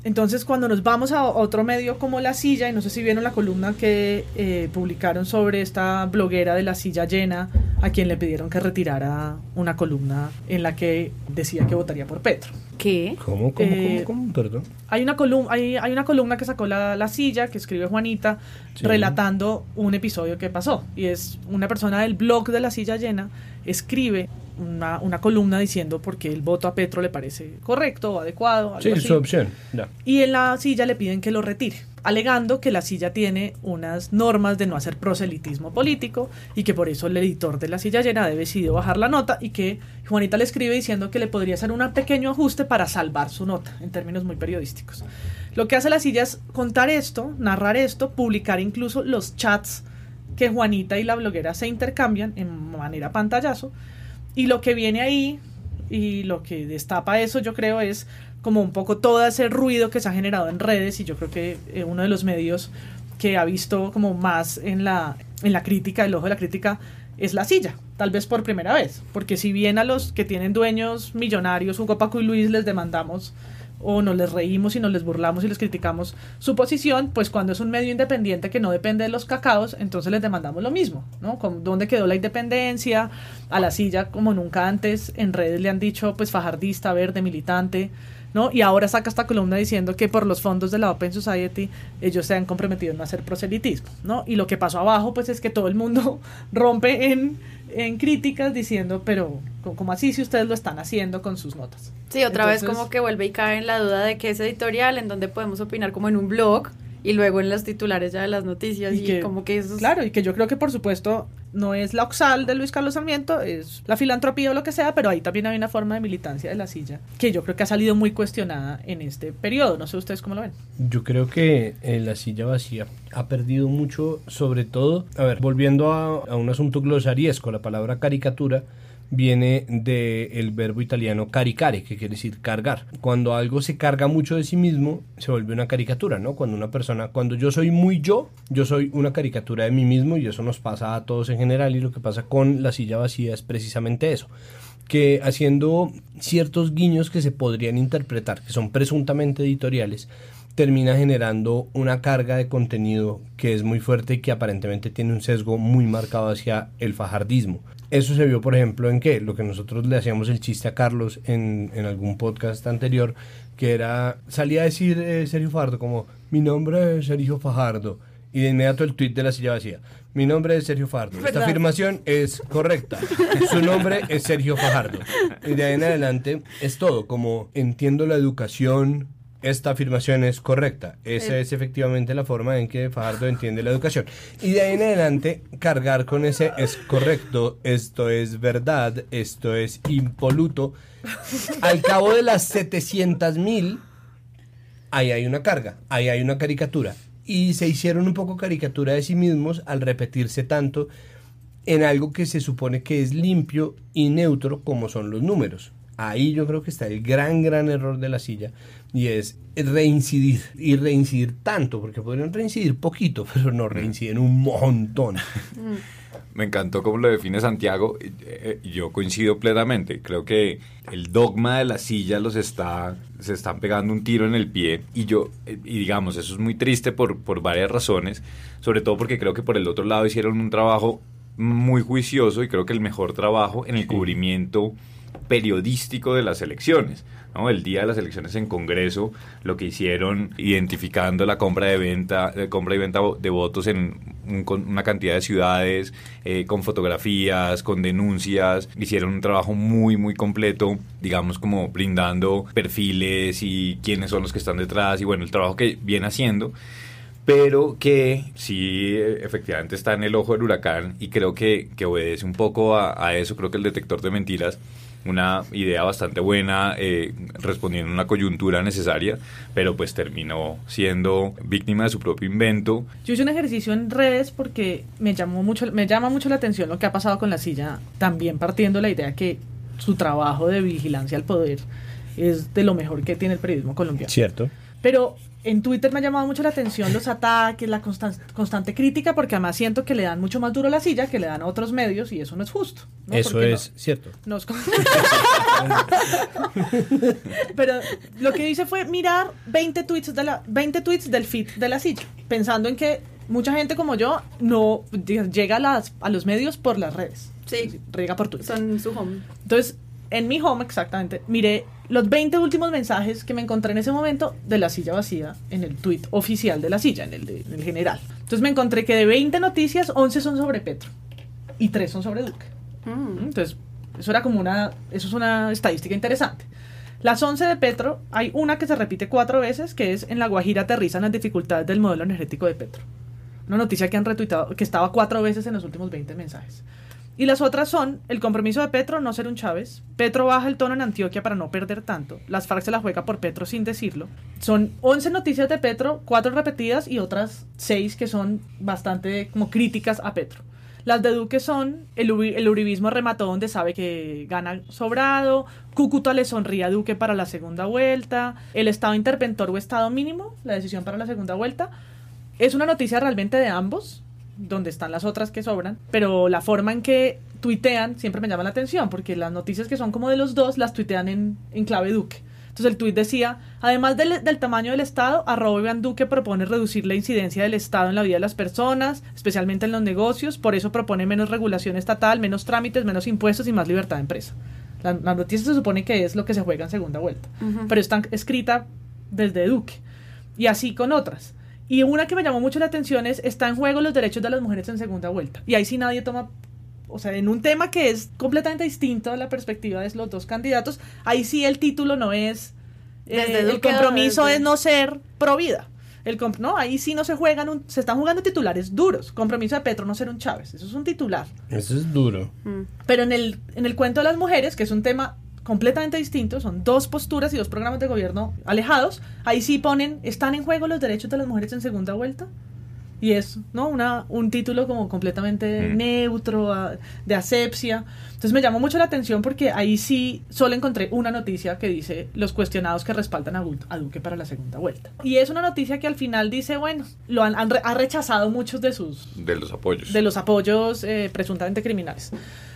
Entonces, cuando nos vamos a otro medio como La Silla, y no sé si vieron la columna que eh, publicaron sobre esta bloguera de La Silla Llena, a quien le pidieron que retirara una columna en la que decía que votaría por Petro. ¿Qué? ¿Cómo, cómo, eh, cómo, cómo? Perdón. Hay una, columna, hay, hay una columna que sacó la, la Silla, que escribe Juanita, sí. relatando un episodio que pasó. Y es una persona del blog de La Silla Llena, escribe una, una, columna diciendo por qué el voto a Petro le parece correcto o adecuado. sí, así. su opción. No. Y en la silla le piden que lo retire, alegando que la silla tiene unas normas de no hacer proselitismo político y que por eso el editor de la silla llena debe decidido bajar la nota y que Juanita le escribe diciendo que le podría hacer un pequeño ajuste para salvar su nota, en términos muy periodísticos. Lo que hace la silla es contar esto, narrar esto, publicar incluso los chats que Juanita y la bloguera se intercambian en manera pantallazo y lo que viene ahí y lo que destapa eso, yo creo, es como un poco todo ese ruido que se ha generado en redes y yo creo que eh, uno de los medios que ha visto como más en la, en la crítica, el ojo de la crítica, es la silla, tal vez por primera vez, porque si bien a los que tienen dueños millonarios, Hugo Paco y Luis, les demandamos o nos les reímos y nos les burlamos y les criticamos su posición, pues cuando es un medio independiente que no depende de los cacaos, entonces les demandamos lo mismo, ¿no? ¿Dónde quedó la independencia? A la silla, como nunca antes, en redes le han dicho, pues fajardista, verde, militante, ¿no? Y ahora saca esta columna diciendo que por los fondos de la Open Society ellos se han comprometido en no hacer proselitismo, ¿no? Y lo que pasó abajo, pues es que todo el mundo rompe en en críticas diciendo, pero como así si ustedes lo están haciendo con sus notas? Sí, otra Entonces, vez como que vuelve y cae en la duda de que es editorial, en donde podemos opinar como en un blog y luego en los titulares ya de las noticias y, y que, como que eso es... Claro, y que yo creo que por supuesto no es la Oxal de Luis Carlos Sarmiento, es la filantropía o lo que sea, pero ahí también hay una forma de militancia de la silla que yo creo que ha salido muy cuestionada en este periodo. No sé ustedes cómo lo ven. Yo creo que eh, la silla vacía ha perdido mucho, sobre todo, a ver, volviendo a, a un asunto glosariesco, la palabra caricatura viene del verbo italiano caricare, que quiere decir cargar. Cuando algo se carga mucho de sí mismo, se vuelve una caricatura, ¿no? Cuando una persona, cuando yo soy muy yo, yo soy una caricatura de mí mismo y eso nos pasa a todos en general y lo que pasa con la silla vacía es precisamente eso que haciendo ciertos guiños que se podrían interpretar, que son presuntamente editoriales, termina generando una carga de contenido que es muy fuerte y que aparentemente tiene un sesgo muy marcado hacia el fajardismo. Eso se vio, por ejemplo, en que lo que nosotros le hacíamos el chiste a Carlos en, en algún podcast anterior, que era, salía a decir eh, Sergio Fajardo como, mi nombre es Sergio Fajardo, y de inmediato el tweet de la silla vacía. Mi nombre es Sergio Fajardo. Esta afirmación es correcta. Su nombre es Sergio Fajardo. Y de ahí en adelante es todo, como entiendo la educación, esta afirmación es correcta. Esa es efectivamente la forma en que Fajardo entiende la educación. Y de ahí en adelante cargar con ese es correcto, esto es verdad, esto es impoluto. Al cabo de las 700 mil, ahí hay una carga, ahí hay una caricatura. Y se hicieron un poco caricatura de sí mismos al repetirse tanto en algo que se supone que es limpio y neutro como son los números. Ahí yo creo que está el gran, gran error de la silla y es reincidir y reincidir tanto, porque podrían reincidir poquito, pero no reinciden un montón. Me encantó cómo lo define Santiago. eh, eh, Yo coincido plenamente. Creo que el dogma de la silla los está, se están pegando un tiro en el pie. Y yo, eh, y digamos, eso es muy triste por, por varias razones. Sobre todo porque creo que por el otro lado hicieron un trabajo muy juicioso y creo que el mejor trabajo en el cubrimiento periodístico de las elecciones. ¿no? El día de las elecciones en Congreso, lo que hicieron identificando la compra de venta, de compra y venta de votos en un- con una cantidad de ciudades, eh, con fotografías, con denuncias, hicieron un trabajo muy, muy completo, digamos como brindando perfiles y quiénes son los que están detrás y bueno, el trabajo que viene haciendo pero que sí eh, efectivamente está en el ojo del huracán y creo que, que obedece un poco a, a eso, creo que el detector de mentiras, una idea bastante buena, eh, respondiendo a una coyuntura necesaria, pero pues terminó siendo víctima de su propio invento. Yo hice un ejercicio en redes porque me llamó mucho, me llama mucho la atención lo que ha pasado con la silla, también partiendo de la idea que su trabajo de vigilancia al poder es de lo mejor que tiene el periodismo colombiano. ¿Cierto? Pero en Twitter me ha llamado mucho la atención los ataques, la constan- constante crítica, porque además siento que le dan mucho más duro a la silla que le dan a otros medios y eso no es justo. ¿no? Eso Porque no- es cierto. no es como- Pero lo que hice fue mirar 20 tweets, de la, 20 tweets del feed de la silla, pensando en que mucha gente como yo no llega a, las, a los medios por las redes. Sí, Llega por Twitter. son su home. Entonces, en mi home exactamente, miré los 20 últimos mensajes que me encontré en ese momento de la silla vacía en el tweet oficial de la silla, en el, de- en el general. Entonces me encontré que de 20 noticias, 11 son sobre Petro y 3 son sobre Duque. Mm. Entonces, eso era como una, eso es una estadística interesante. Las 11 de Petro, hay una que se repite cuatro veces, que es en La Guajira aterrizan las dificultades del modelo energético de Petro. Una noticia que han retuitado, que estaba cuatro veces en los últimos 20 mensajes. Y las otras son el compromiso de Petro no ser un Chávez, Petro baja el tono en Antioquia para no perder tanto, las FARC se la juega por Petro sin decirlo. Son 11 noticias de Petro, cuatro repetidas y otras seis que son bastante como críticas a Petro. Las de Duque son el, uribismo remató donde sabe que gana sobrado, Cúcuta le sonríe a Duque para la segunda vuelta, el estado interventor o estado mínimo, la decisión para la segunda vuelta. Es una noticia realmente de ambos, donde están las otras que sobran, pero la forma en que tuitean siempre me llama la atención, porque las noticias que son como de los dos las tuitean en, en clave Duque. Entonces el tuit decía, además del, del tamaño del Estado, arroba Iván Duque propone reducir la incidencia del Estado en la vida de las personas, especialmente en los negocios, por eso propone menos regulación estatal, menos trámites, menos impuestos y más libertad de empresa. La, la noticia se supone que es lo que se juega en segunda vuelta, pero está escrita desde Duque. Y así con otras. Y una que me llamó mucho la atención es, está en juego los derechos de las mujeres en segunda vuelta. Y ahí sí nadie toma, o sea, en un tema que es completamente distinto a la perspectiva de los dos candidatos, ahí sí el título no es, eh, el compromiso desde- es no ser pro vida. El comp- no, ahí sí no se juegan, un- se están jugando titulares duros. Compromiso de Petro no ser un Chávez, eso es un titular. Eso es duro. Mm. Pero en el, en el cuento de las mujeres, que es un tema completamente distinto, son dos posturas y dos programas de gobierno alejados, ahí sí ponen, están en juego los derechos de las mujeres en segunda vuelta. Y es, ¿no? Una, un título como completamente Mm. neutro, a- de asepsia. Entonces me llamó mucho la atención porque ahí sí solo encontré una noticia que dice los cuestionados que respaldan a, a Duque para la segunda vuelta. Y es una noticia que al final dice, bueno, lo han, han re- ha rechazado muchos de sus, de los apoyos. de los apoyos eh, presuntamente criminales.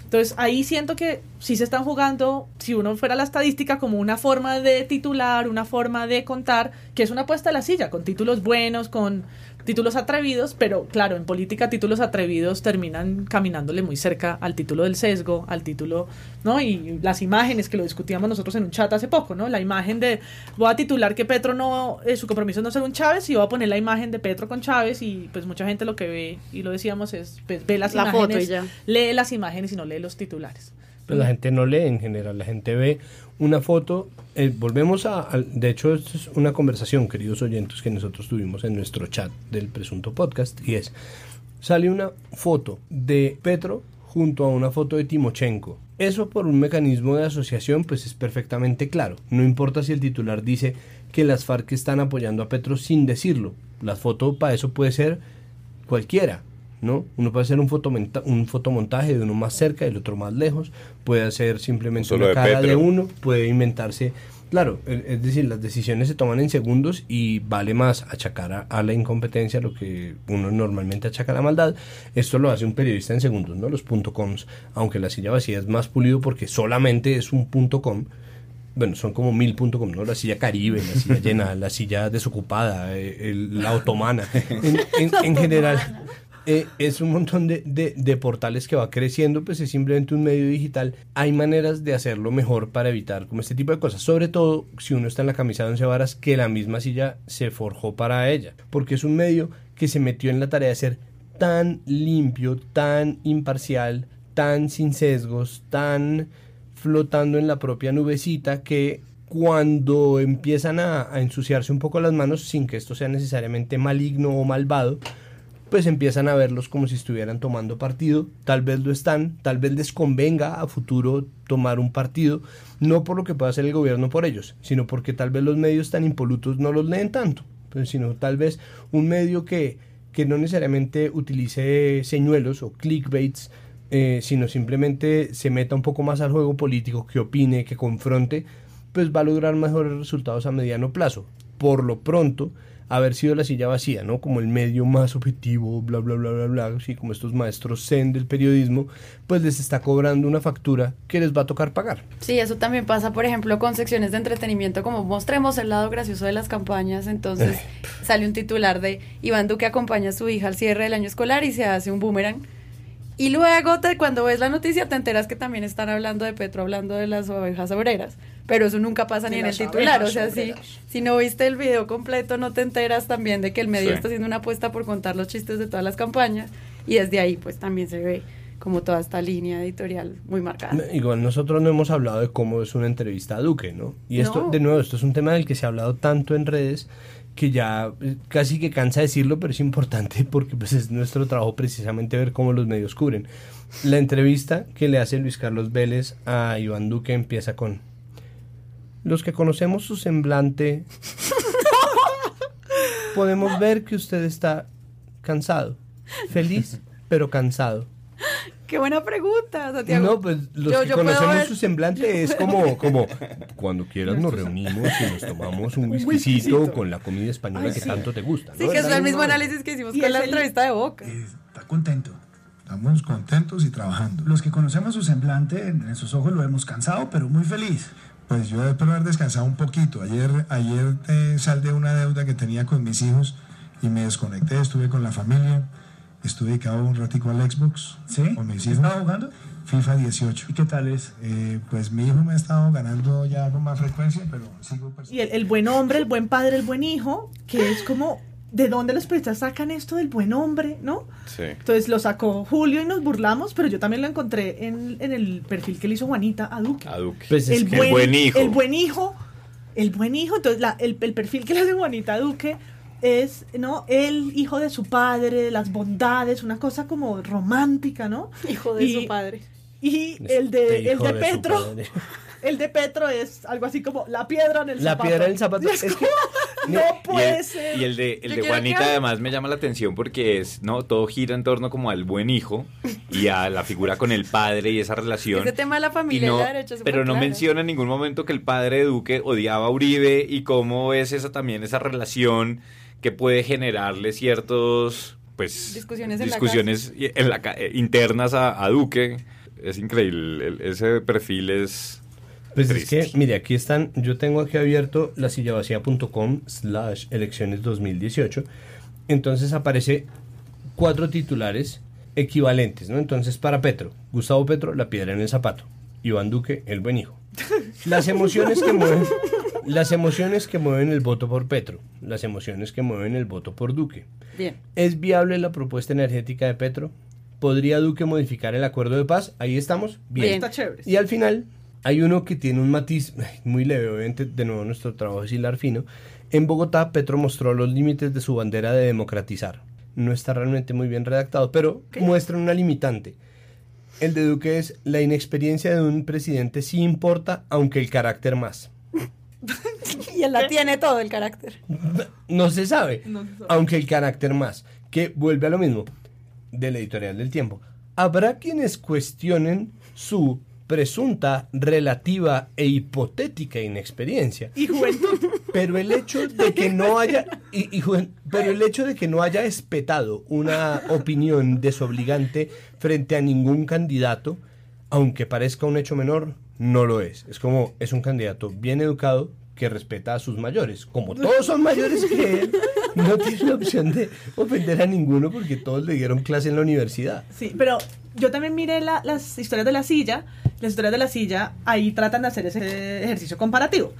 Entonces ahí siento que sí se están jugando, si uno fuera la estadística, como una forma de titular, una forma de contar, que es una apuesta a la silla, con títulos buenos, con títulos atrevidos, pero claro, en política títulos atrevidos terminan caminándole muy cerca al título del sesgo, al título, ¿no? Y las imágenes que lo discutíamos nosotros en un chat hace poco, ¿no? La imagen de, voy a titular que Petro no, eh, su compromiso es no ser un Chávez y voy a poner la imagen de Petro con Chávez y pues mucha gente lo que ve, y lo decíamos, es pues, ve las La foto imágenes, y ya. lee las imágenes y no lee los titulares. Pero la gente no lee en general, la gente ve una foto. eh, volvemos a, De hecho, esto es una conversación, queridos oyentes, que nosotros tuvimos en nuestro chat del presunto podcast. Y es: sale una foto de Petro junto a una foto de Timochenko. Eso por un mecanismo de asociación, pues es perfectamente claro. No importa si el titular dice que las FARC están apoyando a Petro sin decirlo. La foto para eso puede ser cualquiera, ¿no? Uno puede hacer un, fotomenta- un fotomontaje de uno más cerca y el otro más lejos, puede hacer simplemente Solo una de cara de uno, puede inventarse... Claro, es decir, las decisiones se toman en segundos y vale más achacar a, a la incompetencia lo que uno normalmente achaca a la maldad. Esto lo hace un periodista en segundos, ¿no? Los punto coms, aunque la silla vacía es más pulido porque solamente es un punto com, bueno, son como mil punto com, ¿no? La silla caribe, la silla llena, la silla desocupada, eh, el- la otomana. En, en- en general, eh, es un montón de, de- portales que va creciendo, pues es simplemente un medio digital. Hay maneras de hacerlo mejor para evitar como este tipo de cosas. Sobre todo si uno está en la camisa de once varas, que la misma silla se forjó para ella. Porque es un medio que se metió en la tarea de ser tan limpio, tan imparcial, tan sin sesgos, tan flotando en la propia nubecita que cuando empiezan a, a ensuciarse un poco las manos sin que esto sea necesariamente maligno o malvado, pues empiezan a verlos como si estuvieran tomando partido, tal vez lo están, tal vez les convenga a futuro tomar un partido, no por lo que pueda hacer el gobierno por ellos, sino porque tal vez los medios tan impolutos no los leen tanto, pues, sino tal vez un medio que, que no necesariamente utilice señuelos o clickbaits, eh, sino simplemente se meta un poco más al juego político, que opine, que confronte, pues va a lograr mejores resultados a mediano plazo. Por lo pronto, haber sido la silla vacía, ¿no? Como el medio más objetivo, bla, bla, bla, bla, bla, así como estos maestros zen del periodismo, pues les está cobrando una factura que les va a tocar pagar. Sí, eso también pasa, por ejemplo, con secciones de entretenimiento como mostremos el lado gracioso de las campañas. Entonces sale un titular de Iván Duque acompaña a su hija al cierre del año escolar y se hace un boomerang. Y luego te- cuando ves la noticia te enteras que también están hablando de Petro, hablando de las ovejas obreras. Pero eso nunca pasa De ni en el titular. O sea, si, si no viste el video completo no te enteras también de que el medio Sí. está haciendo una apuesta por contar los chistes de todas las campañas. Y desde ahí pues también se ve como toda esta línea editorial muy marcada. Igual nosotros no hemos hablado de cómo es una entrevista a Duque, ¿no? Y esto, No. de nuevo, esto es un tema del que se ha hablado tanto en redes que ya eh, casi que cansa decirlo, pero es importante porque pues es nuestro trabajo precisamente ver cómo los medios cubren. La entrevista que le hace Luis Carlos Vélez a Iván Duque empieza con los que conocemos su semblante podemos ver que usted está cansado, feliz pero cansado. Qué buena pregunta, Santiago. No, pues los Yo- que yo conocemos su semblante es como, como cuando quieras nos reunimos y nos tomamos un whiskycito con la comida española que tanto te gusta. Sí, ¿no? que es el mismo análisis que hicimos Y con la entrevista de Boca. Está contento. Estamos contentos y trabajando. Los que conocemos su semblante, en sus ojos lo vemos cansado, pero muy feliz. Pues yo espero haber descansado un poquito. Ayer, ayer eh, saldé una deuda que tenía con mis hijos y me desconecté, estuve con la familia, estuve dedicado un ratico al Xbox ¿Sí? con mis ¿Qué hijos. estaba jugando? FIFA 18. ¿Y qué tal es? Eh, pues mi hijo me ha estado ganando ya con más frecuencia, pero sigo Y el, el buen hombre, el buen padre, el buen hijo, que es como, ¿de dónde los periodistas sacan esto del buen hombre, no? Sí. Entonces lo sacó Julio y nos burlamos, pero yo también lo encontré en, en el perfil que le hizo Juanita a Duque. A Duque. Pues es el, buen, el buen hijo. El buen hijo. El buen hijo. Entonces la- el, el perfil que le hace Juanita a Duque es, ¿no? El hijo de su padre, de las bondades, una cosa como romántica, ¿no? Hijo de Y- su padre. Y el de, el de su Petro. El de Petro es algo así como la piedra en el La zapato. piedra en el zapato. Y Es que- no Y puede el, ser. y el de, el de Juanita que- además me llama la atención porque es, no, todo gira en torno como al buen hijo y a la figura con el padre y esa relación. Ese tema de la Y familia no- y la derecha es pero no menciona en ningún momento que el padre de Duque odiaba a Uribe y cómo es esa también esa relación que puede generarle ciertos pues Discusiones en la en la eh, internas a, a Duque es increíble. El- ese perfil es Pues triste. es que, mire, aquí están, yo tengo aquí abierto la sillavacía.com slash elecciones 2018. Entonces aparece cuatro titulares equivalentes, ¿no? Entonces para Petro, Gustavo Petro, la piedra en el zapato. Iván Duque, el buen hijo. Las emociones que mueven, las emociones que mueven el voto por Petro, las emociones que mueven el voto por Duque. Bien. ¿Es viable la propuesta energética de Petro? ¿Podría Duque modificar el acuerdo de paz? Ahí estamos. Bien. Bien. Está chévere. Y al final hay uno que tiene un matiz muy leve, obviamente de nuevo nuestro trabajo es hilar fino. En Bogotá, Petro mostró los límites de su bandera de democratizar. No está realmente muy bien redactado, pero muestra una limitante. El de Duque es la inexperiencia de un presidente sí importa, aunque el carácter más. Y él la tiene todo el carácter. No se sabe, No se sabe. aunque el carácter más, que vuelve a lo mismo del editorial del tiempo. Habrá quienes cuestionen su presunta, relativa e hipotética inexperiencia, Y juventud. pero el hecho de que no haya y- y juen- pero el hecho de que no haya espetado una opinión desobligante frente a ningún candidato, aunque parezca un hecho menor, no lo es. Es como es un candidato bien educado que respeta a sus mayores. Como todos son mayores que él, no tiene la opción de ofender a ninguno porque todos le dieron clase en la universidad. Sí, pero yo también miré la- las historias de la silla. Las historias de la silla, ahí tratan de hacer ese ejercicio comparativo.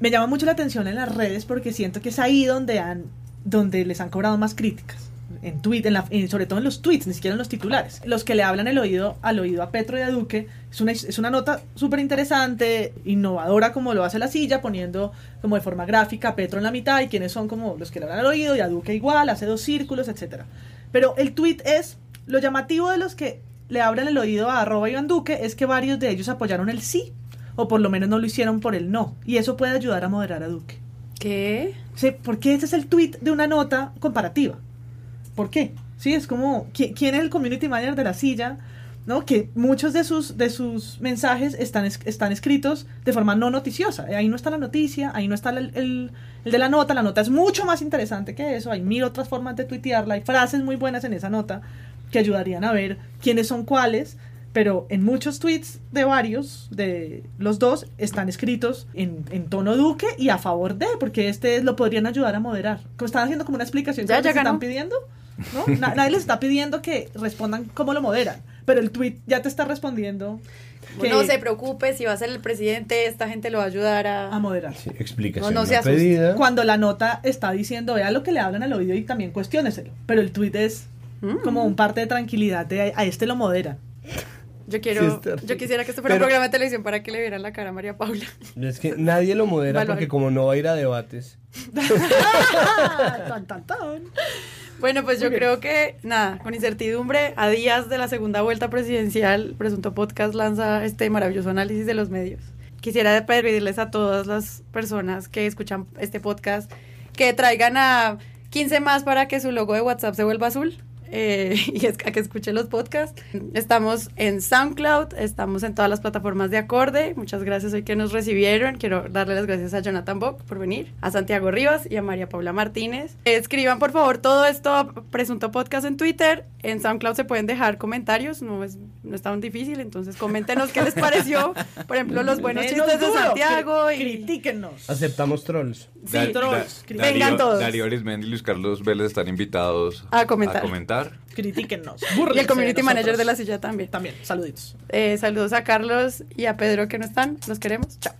Me llama mucho la atención en las redes porque siento que es ahí donde han, donde les han cobrado más críticas. En tweet, en la- en- sobre todo en los tweets, ni siquiera en los titulares. Los que le hablan el oído al oído a Petro y a Duque es una, es una nota súper interesante, innovadora como lo hace la silla, poniendo como de forma gráfica a Petro en la mitad y quienes son como los que le hablan al oído y a Duque igual, hace dos círculos, etcétera. Pero el tweet es lo llamativo de los que le hablan el oído a arroba Iván Duque es que varios de ellos apoyaron el sí, o por lo menos no lo hicieron por el no, y eso puede ayudar a moderar a Duque. ¿Qué? Sí, porque ese es el tweet de una nota comparativa. ¿Por qué? Sí, es como, ¿qui- ¿quién es el community manager de la silla? ¿No? Que muchos de sus, de sus mensajes están, es- están escritos de forma no noticiosa. Ahí no está la noticia, ahí no está el, el- el de la nota. La nota es mucho más interesante que eso. Hay mil otras formas de tuitearla. Hay frases muy buenas en esa nota que ayudarían a ver quiénes son cuáles. Pero en muchos tweets de varios, de los dos, están escritos en, en tono duque y a favor de, porque este lo podrían ayudar a moderar. Como están haciendo como una explicación que Ya, ya están ganó. pidiendo. ¿no? Na- nadie les está pidiendo que respondan cómo lo moderan. Pero el tweet ya te está respondiendo que No se preocupe, si va a ser el presidente, esta gente lo va a ayudar a... a moderar. Sí, explicación No, no se asuste. Cuando la nota está diciendo, vea lo que le hablan al oído y también cuestióneselo. Pero el tweet es Mm. como un parte de tranquilidad de a este lo modera. Yo quiero, yo quisiera que esto fuera Pero- un programa de televisión para que le vieran la cara a María Paula. Es que nadie lo modera porque como no va a ir a debates. Tan, tan, tan. Bueno, pues yo creo que, nada, con incertidumbre, a días de la segunda vuelta presidencial, Presunto Podcast lanza este maravilloso análisis de los medios. Quisiera pedirles a todas las personas que escuchan este podcast que traigan a 15 más para que su logo de WhatsApp se vuelva azul. Eh, y es a que escuchen los podcasts. Estamos en SoundCloud, estamos en todas las plataformas de acorde. Muchas gracias hoy que nos recibieron. Quiero darle las gracias a Jonathan Bock por venir, a Santiago Rivas y a María Paula Martínez. Escriban por favor todo esto a Presunto Podcast en Twitter. En SoundCloud se pueden dejar comentarios, no es, no es tan difícil, entonces coméntenos qué les pareció. Por ejemplo, los buenos Menos chistes de duro, Santiago cri- y Critíquenos. Aceptamos trolls. Sí, Da- trolls, Da- Darío- Vengan todos. Darío Arismendi y Luis Carlos Vélez están invitados A comentar. A comentar. Critíquennos. y el community de manager de la silla también. También, saluditos. Eh, saludos a Carlos y a Pedro que no están. Los queremos. Chao.